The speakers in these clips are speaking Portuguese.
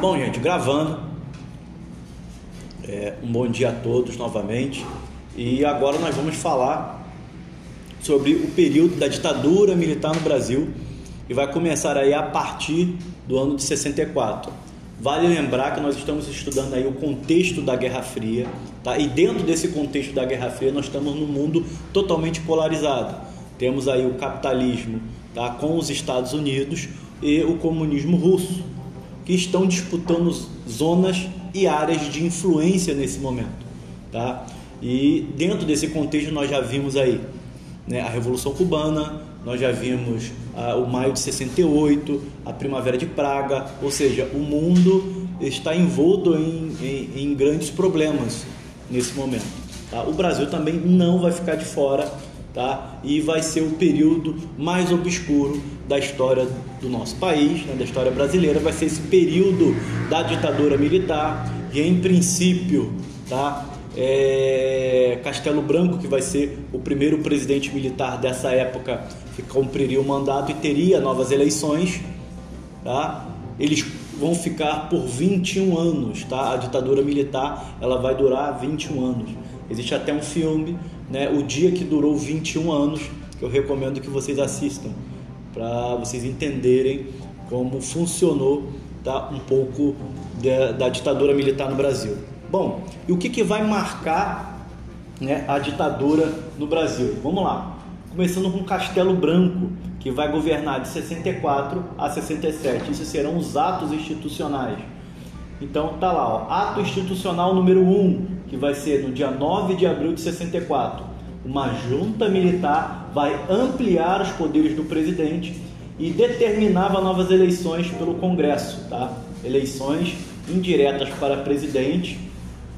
Bom, gente, gravando. É, um bom dia a todos novamente. E agora nós vamos falar sobre o período da ditadura militar no Brasil e vai começar aí a partir do ano de 64. Vale lembrar que nós estamos estudando aí o contexto da Guerra Fria, tá? E dentro desse contexto da Guerra Fria nós estamos num mundo totalmente polarizado. Temos aí o capitalismo, tá? Com os Estados Unidos e o comunismo russo, que estão disputando zonas e áreas de influência nesse momento, tá? E dentro desse contexto nós já vimos aí né, a Revolução Cubana, nós já vimos ah, o maio de 68, a Primavera de Praga, ou seja, o mundo está envolto em, em, em grandes problemas nesse momento. Tá? O Brasil também não vai ficar de fora tá? e vai ser o período mais obscuro da história do nosso país, né? da história brasileira, vai ser esse período da ditadura militar, e em princípio, tá? É, Castelo Branco, que vai ser o primeiro presidente militar dessa época, que cumpriria o mandato e teria novas eleições, tá? Eles vão ficar por 21 anos, tá? A ditadura militar, ela vai durar 21 anos. Existe até um filme, né, O Dia que Durou 21 Anos, que eu recomendo que vocês assistam, para vocês entenderem como funcionou tá, um pouco da, da ditadura militar no Brasil. Bom, e o que, que vai marcar né, a ditadura no Brasil? Vamos lá. Começando com Castelo Branco, que vai governar de 64 a 67. Isso serão os atos institucionais. Então tá lá, ó, ato institucional número 1, que vai ser no dia 9 de abril de 64. Uma junta militar vai ampliar os poderes do presidente e determinava novas eleições pelo Congresso, tá? Eleições indiretas para presidente.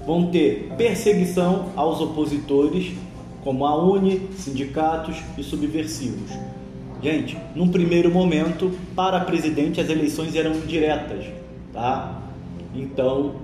Vão ter perseguição aos opositores, como a UNE, sindicatos e subversivos. Gente, num primeiro momento, para presidente as eleições eram indiretas, tá? Então,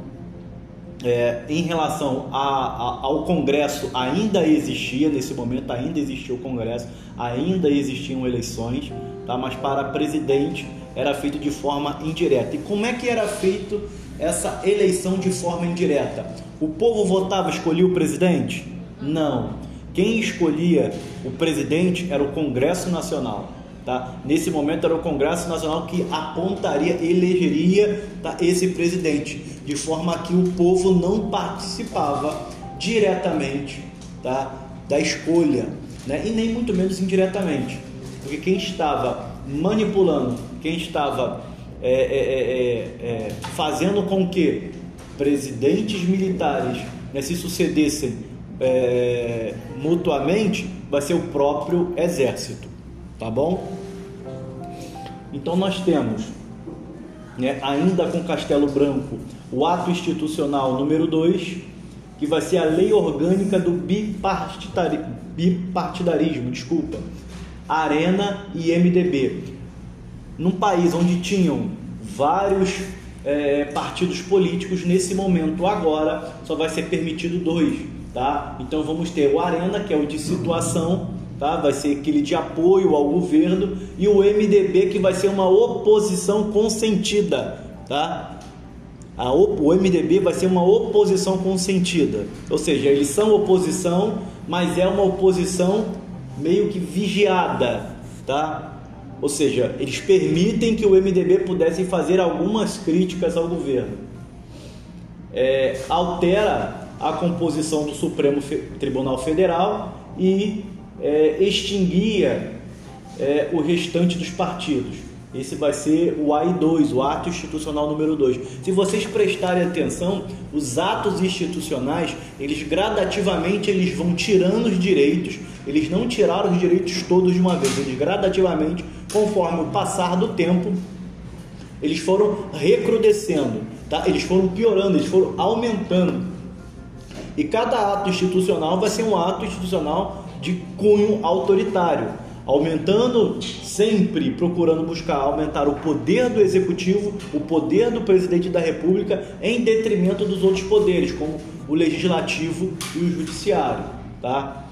é, em relação a, a, ao Congresso, ainda existia, nesse momento ainda existia o Congresso, ainda existiam eleições, tá? mas para presidente era feito de forma indireta. E como é que era feito essa eleição de forma indireta? O povo votava, escolhia o presidente? Não. Quem escolhia o presidente era o Congresso Nacional. Tá? Nesse momento era o Congresso Nacional que apontaria, elegeria tá, esse presidente, de forma que o povo não participava diretamente tá, da escolha, né? e nem muito menos indiretamente, porque quem estava manipulando, quem estava é, é, é, é, é fazendo com que presidentes militares né, se sucedessem é, mutuamente, vai ser o próprio exército, tá bom? Então nós temos, né, ainda com Castelo Branco, o ato institucional número 2, que vai ser a lei orgânica do bipartidarismo, desculpa, Arena e MDB. Num país onde tinham vários é, partidos políticos, nesse momento agora só vai ser permitido dois, tá? Então vamos ter o Arena, que é o de situação, tá? vai ser aquele de apoio ao governo, e o MDB, que vai ser uma oposição consentida. Tá? O MDB vai ser uma oposição consentida, ou seja, eles são oposição, mas é uma oposição meio que vigiada, tá? Ou seja, eles permitem que o MDB pudesse fazer algumas críticas ao governo. É, altera a composição do Supremo Tribunal Federal e é, extinguia é, o restante dos partidos. Esse vai ser o AI2, o ato institucional número 2. Se vocês prestarem atenção, os atos institucionais, eles gradativamente eles vão tirando os direitos, eles não tiraram os direitos todos de uma vez, eles gradativamente, conforme o passar do tempo, eles foram recrudescendo, tá? Eles foram piorando, eles foram aumentando. E cada ato institucional vai ser um ato institucional de cunho autoritário, aumentando sempre procurando buscar aumentar o poder do executivo, o poder do presidente da República em detrimento dos outros poderes, como o legislativo e o judiciário, tá?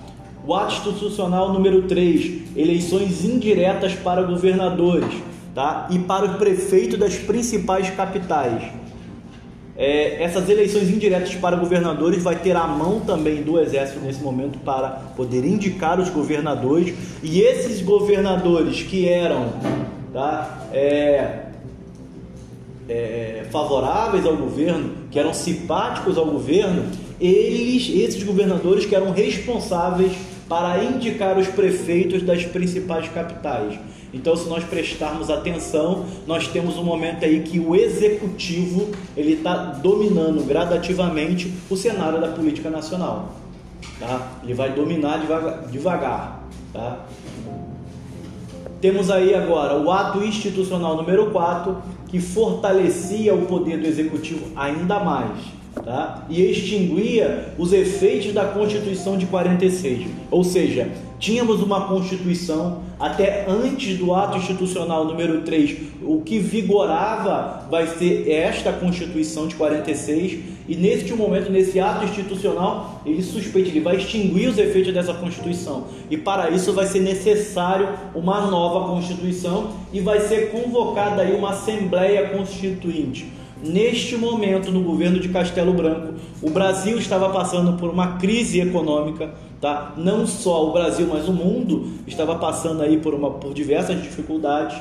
O ato institucional número 3, eleições indiretas para governadores, tá? E para o prefeito das principais capitais. É, essas eleições indiretas para governadores vai ter a mão também do Exército nesse momento para poder indicar os governadores. E esses governadores que eram tá, é, é, favoráveis ao governo, que eram simpáticos ao governo, eles, esses governadores que eram responsáveis para indicar os prefeitos das principais capitais. Então, se nós prestarmos atenção, nós temos um momento aí que o executivo ele está dominando gradativamente o cenário da política nacional. Tá? Ele vai dominar devagar. devagar tá? Temos aí agora o ato institucional número 4, que fortalecia o poder do executivo ainda mais tá? e extinguia os efeitos da Constituição de 46. Ou seja, tínhamos uma Constituição até antes do ato institucional número 3, o que vigorava vai ser esta Constituição de 46, e neste momento, nesse ato institucional, ele suspeita, ele vai extinguir os efeitos dessa Constituição. E para isso vai ser necessário uma nova Constituição e vai ser convocada aí uma Assembleia Constituinte. Neste momento, no governo de Castelo Branco, o Brasil estava passando por uma crise econômica, tá? Não só o Brasil, mas o mundo estava passando aí por, uma, por diversas dificuldades.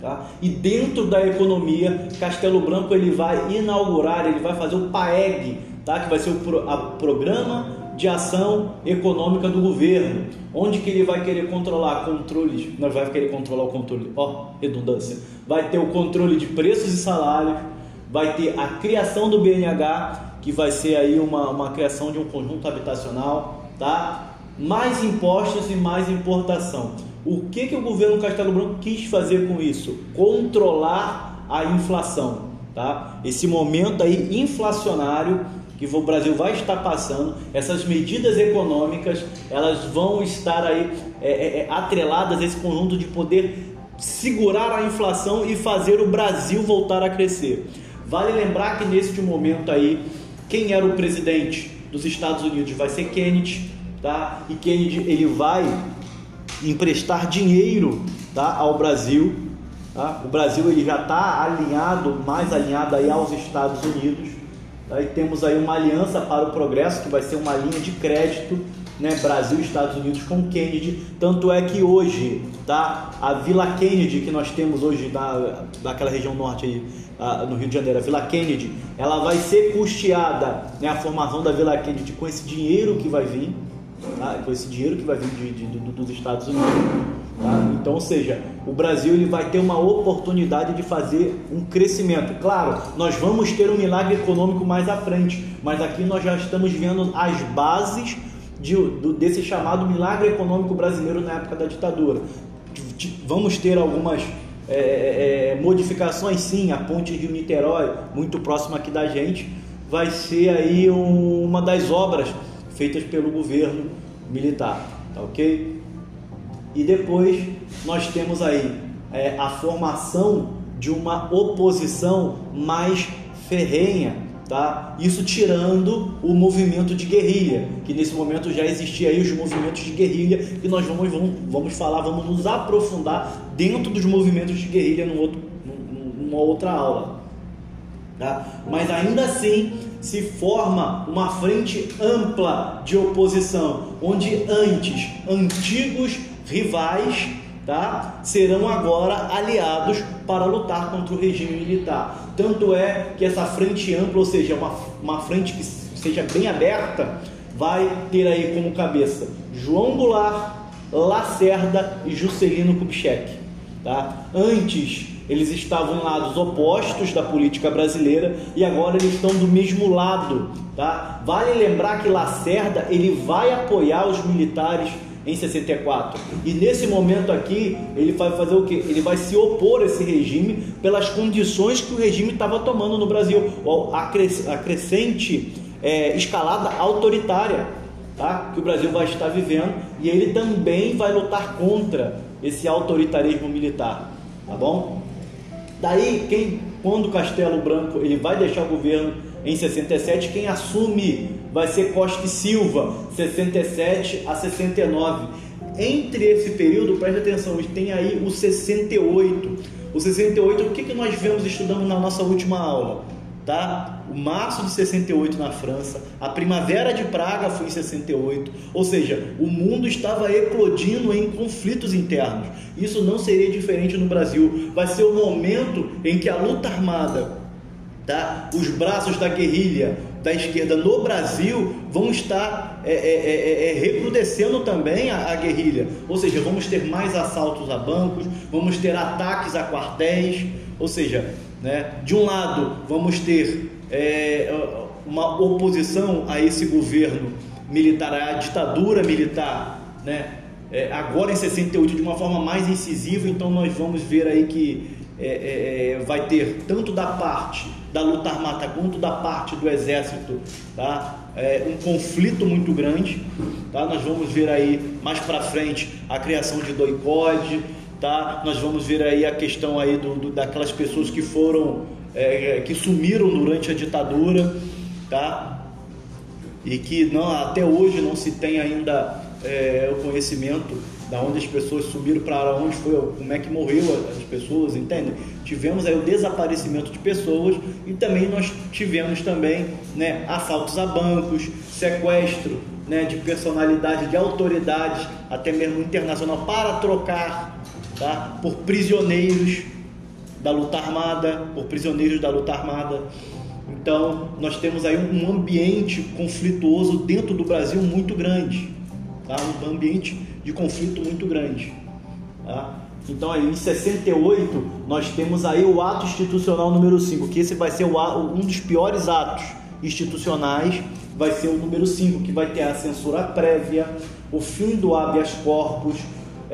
Tá? E dentro da economia, Castelo Branco ele vai inaugurar, ele vai fazer o PAEG, tá? que vai ser o pro, Programa de Ação Econômica do Governo, onde que ele vai querer controlar controles, nós vai querer controlar o controle, ó, redundância, vai ter o controle de preços e salários, vai ter a criação do BNH, que vai ser aí uma, uma criação de um conjunto habitacional, tá? Mais impostos e mais importação. O que, que o governo Castelo Branco quis fazer com isso? Controlar a inflação, tá? Esse momento aí inflacionário que o Brasil vai estar passando, essas medidas econômicas, elas vão estar aí é, é, é, atreladas a esse conjunto de poder segurar a inflação e fazer o Brasil voltar a crescer. Vale lembrar que neste momento aí, quem era o presidente dos Estados Unidos vai ser Kennedy, tá? E Kennedy ele vai emprestar dinheiro, tá, ao Brasil, tá? O Brasil ele já está alinhado, mais alinhado aí aos Estados Unidos. Aí temos aí uma aliança para o progresso, que vai ser uma linha de crédito, né, Brasil Estados Unidos com Kennedy. Tanto é que hoje, tá, a Vila Kennedy que nós temos hoje na, naquela região norte aí, no Rio de Janeiro, a Vila Kennedy, ela vai ser custeada, né, a formação da Vila Kennedy com esse dinheiro que vai vir, tá, com esse dinheiro que vai vir de, de, de, dos Estados Unidos. Então, ou seja, o Brasil ele vai ter uma oportunidade de fazer um crescimento. Claro, nós vamos ter um milagre econômico mais à frente, mas aqui nós já estamos vendo as bases de, do, desse chamado milagre econômico brasileiro na época da ditadura. Vamos ter algumas é, é, é, modificações, sim. A ponte Rio-Niterói, muito próxima aqui da gente, vai ser aí um, uma das obras feitas pelo governo militar, tá ok? E depois nós temos aí é, a formação de uma oposição mais ferrenha, tá? Isso tirando o movimento de guerrilha, que nesse momento já existia aí os movimentos de guerrilha, que nós vamos, vamos, vamos falar, vamos nos aprofundar dentro dos movimentos de guerrilha num outro, numa outra aula. Tá? Mas ainda assim se forma uma frente ampla de oposição, onde antes antigos rivais tá? serão agora aliados para lutar contra o regime militar. Tanto é que essa frente ampla, ou seja, uma, uma frente que seja bem aberta, vai ter aí como cabeça João Goulart, Lacerda e Juscelino Kubitschek. Tá? Antes eles estavam em lados opostos da política brasileira e agora eles estão do mesmo lado. Tá? Vale lembrar que Lacerda ele vai apoiar os militares em 64. E nesse momento aqui, ele vai fazer o que? Ele vai se opor a esse regime pelas condições que o regime estava tomando no Brasil, a, crescente é, escalada autoritária tá? que o Brasil vai estar vivendo, e ele também vai lutar contra esse autoritarismo militar, tá bom? Daí, quem, quando Castelo Branco ele vai deixar o governo em 67, quem assume vai ser Costa e Silva, 67 a 69. Entre esse período, preste atenção, tem aí o 68. O 68, o que, que nós vemos estudando na nossa última aula? Tá? O março de 68 na França, a primavera de Praga foi em 68, ou seja, o mundo estava eclodindo em conflitos internos. Isso não seria diferente no Brasil. Vai ser o momento em que a luta armada, tá? Os braços da guerrilha da esquerda no Brasil vão estar é, é, é, é, recrudescendo também a, a, guerrilha. Ou seja, vamos ter mais assaltos a bancos, vamos ter ataques a quartéis, ou seja, né? De um lado, vamos ter é, uma oposição a esse governo militar, a ditadura militar, né? É, agora em 68 de uma forma mais incisiva, então nós vamos ver aí que é, é, é, vai ter tanto da parte da luta armada quanto da parte do exército, tá? É, um conflito muito grande, tá? Nós vamos ver aí mais para frente a criação de doicode, tá? Nós vamos ver aí a questão aí do, do daquelas pessoas que foram é, que sumiram durante a ditadura, tá? E que não até hoje não se tem ainda é, o conhecimento da onde as pessoas subiram para onde foi, como é que morreu as pessoas, entende? Tivemos aí o desaparecimento de pessoas e também nós tivemos também, né, assaltos a bancos, sequestro, né, de personalidade, de autoridades, até mesmo internacional para trocar tá? por prisioneiros da luta armada, por prisioneiros da luta armada. Então, nós temos aí um ambiente conflituoso dentro do Brasil muito grande, tá? um ambiente de conflito muito grande. Tá? Então, aí, em 68, nós temos aí o ato institucional número 5, que esse vai ser um dos piores atos institucionais, vai ser o número 5, que vai ter a censura prévia, o fim do habeas corpus,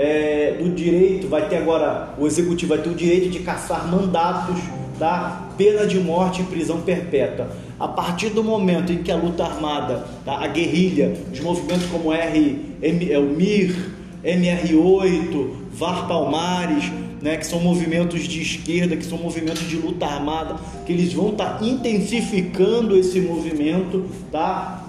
é, do direito, vai ter agora, o executivo vai ter o direito de caçar mandatos, tá? pena de morte e prisão perpétua. A partir do momento em que a luta armada, tá? a guerrilha, os movimentos como R, M, é, o MIR, MR8, VAR Palmares, né, que são movimentos de esquerda, que são movimentos de luta armada, que eles vão estar tá intensificando esse movimento, tá?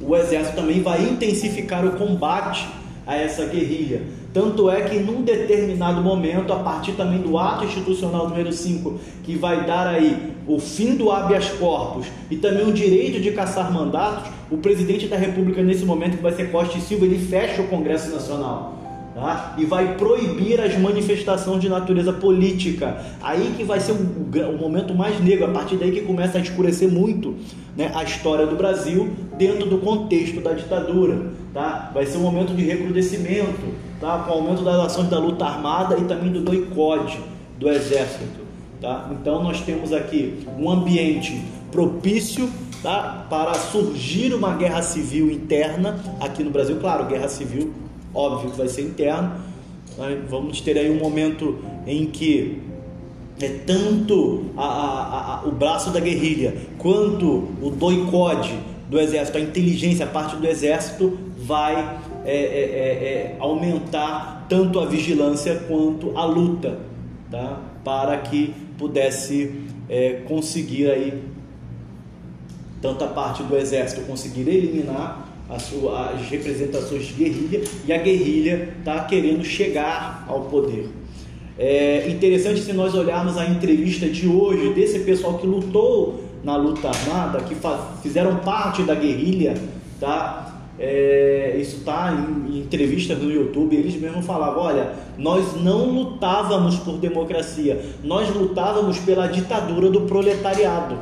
O exército também vai intensificar o combate a essa guerrilha. Tanto é que num determinado momento, a partir também do ato institucional número 5, que vai dar aí o fim do habeas corpus e também o direito de caçar mandatos, o presidente da República nesse momento que vai ser Costa e Silva, ele fecha o Congresso Nacional. Tá? e vai proibir as manifestações de natureza política. Aí que vai ser o, o, momento mais negro, a partir daí que começa a escurecer muito né, a história do Brasil dentro do contexto da ditadura. Tá? Vai ser um momento de recrudescimento, tá? com o aumento das ações da luta armada e também do boicote do exército. Tá? Então nós temos aqui um ambiente propício tá? para surgir uma guerra civil interna aqui no Brasil. Claro, guerra civil óbvio que vai ser interno. Né? Vamos ter aí um momento em que é tanto a, a, a, o braço da guerrilha quanto o doicode do exército, a inteligência, a parte do exército vai é, é, é, é, aumentar tanto a vigilância quanto a luta, tá? para que pudesse é, conseguir aí tanto a parte do exército conseguir eliminar sua, as representações de guerrilha e a guerrilha está querendo chegar ao poder. É interessante se nós olharmos a entrevista de hoje desse pessoal que lutou na luta armada, que fizeram parte da guerrilha, tá? É, isso está em, em, entrevistas no YouTube, eles mesmos falavam: olha, nós não lutávamos por democracia, nós lutávamos pela ditadura do proletariado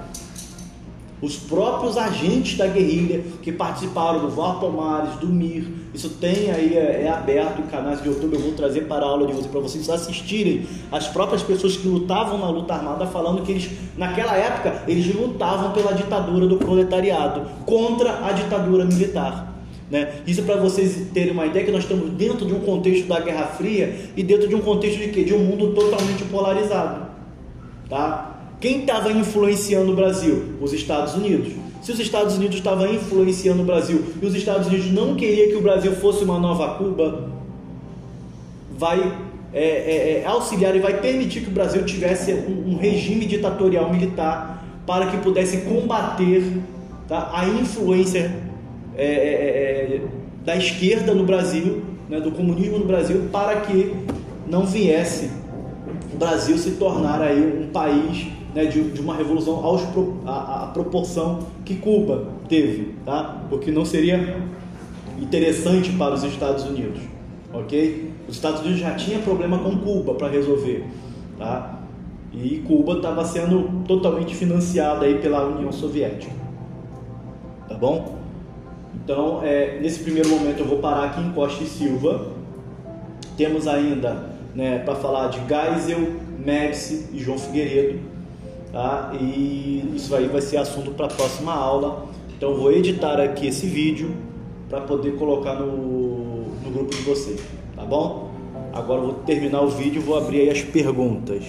os próprios agentes da guerrilha que participaram do VAR Palmares, do MIR, isso tem aí, é, é, aberto em canais de YouTube, eu vou trazer para a aula de vocês, para vocês assistirem as próprias pessoas que lutavam na luta armada, falando que eles, naquela época, eles lutavam pela ditadura do proletariado, contra a ditadura militar. Né? Isso para vocês terem uma ideia que nós estamos dentro de um contexto da Guerra Fria e dentro de um contexto de quê? De um mundo totalmente polarizado. Tá? Quem estava influenciando o Brasil? Os Estados Unidos. Se os Estados Unidos estavam influenciando o Brasil e os Estados Unidos não queriam que o Brasil fosse uma nova Cuba, vai é, é, é, auxiliar e vai permitir que o Brasil tivesse um, um regime ditatorial militar para que pudesse combater tá, a influência é, é, é, da esquerda no Brasil, né, do comunismo no Brasil, para que não viesse o Brasil se tornar aí um país né, de, de, uma revolução aos, a, a, proporção que Cuba teve, tá? Porque não seria interessante para os Estados Unidos, ok? Os Estados Unidos já tinha problema com Cuba para resolver, tá? E Cuba estava sendo totalmente financiada aí pela União Soviética, tá bom? Então, é, nesse primeiro momento eu vou parar aqui em Costa e Silva. Temos ainda né, para falar de Geisel, Médici e João Figueiredo. Tá? E isso aí vai ser assunto para a próxima aula. Então vou editar aqui esse vídeo para poder colocar no, no grupo de vocês, tá bom? Agora vou terminar o vídeo e vou abrir aí as perguntas.